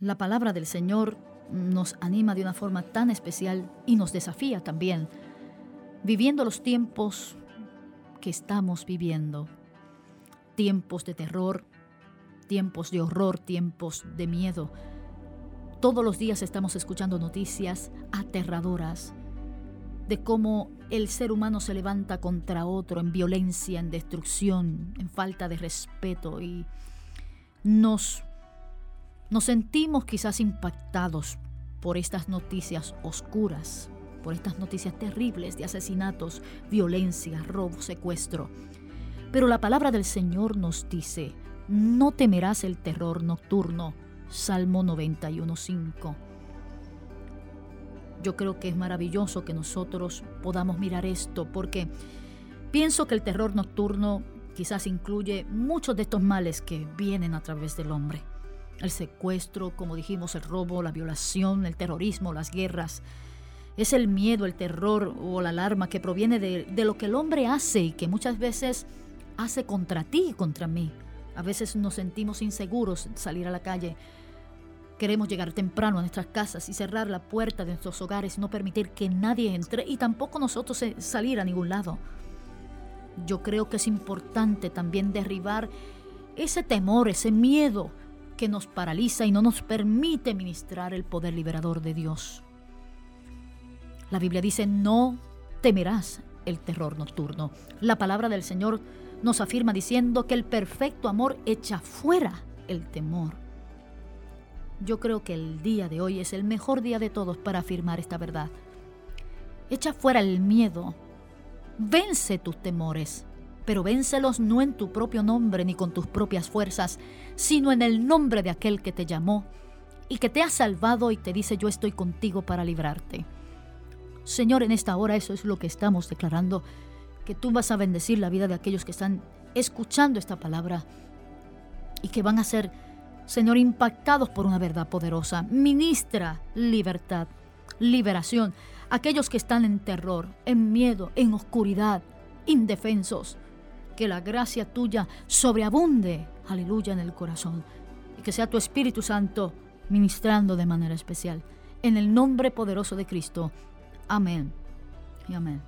La palabra del Señor nos anima de una forma tan especial y nos desafía también, viviendo los tiempos que estamos viviendo. Tiempos de terror, tiempos de horror, tiempos de miedo. Todos los días estamos escuchando noticias aterradoras de cómo el ser humano se levanta contra otro en violencia, en destrucción, en falta de respeto y nos, nos sentimos quizás impactados por estas noticias oscuras, por estas noticias terribles de asesinatos, violencia, robo, secuestro. Pero la palabra del Señor nos dice, no temerás el terror nocturno. Salmo 91.5. Yo creo que es maravilloso que nosotros podamos mirar esto porque pienso que el terror nocturno quizás incluye muchos de estos males que vienen a través del hombre. El secuestro, como dijimos, el robo, la violación, el terrorismo, las guerras. Es el miedo, el terror o la alarma que proviene de, de lo que el hombre hace y que muchas veces hace contra ti y contra mí. A veces nos sentimos inseguros salir a la calle. Queremos llegar temprano a nuestras casas y cerrar la puerta de nuestros hogares, no permitir que nadie entre y tampoco nosotros salir a ningún lado. Yo creo que es importante también derribar ese temor, ese miedo que nos paraliza y no nos permite ministrar el poder liberador de Dios. La Biblia dice, no temerás el terror nocturno. La palabra del Señor nos afirma diciendo que el perfecto amor echa fuera el temor. Yo creo que el día de hoy es el mejor día de todos para afirmar esta verdad. Echa fuera el miedo. Vence tus temores pero véncelos no en tu propio nombre ni con tus propias fuerzas, sino en el nombre de aquel que te llamó y que te ha salvado y te dice yo estoy contigo para librarte. Señor, en esta hora eso es lo que estamos declarando, que tú vas a bendecir la vida de aquellos que están escuchando esta palabra y que van a ser, Señor, impactados por una verdad poderosa. Ministra libertad, liberación. Aquellos que están en terror, en miedo, en oscuridad, indefensos que la gracia tuya sobreabunde, aleluya, en el corazón. Y que sea tu Espíritu Santo ministrando de manera especial. En el nombre poderoso de Cristo. Amén y amén.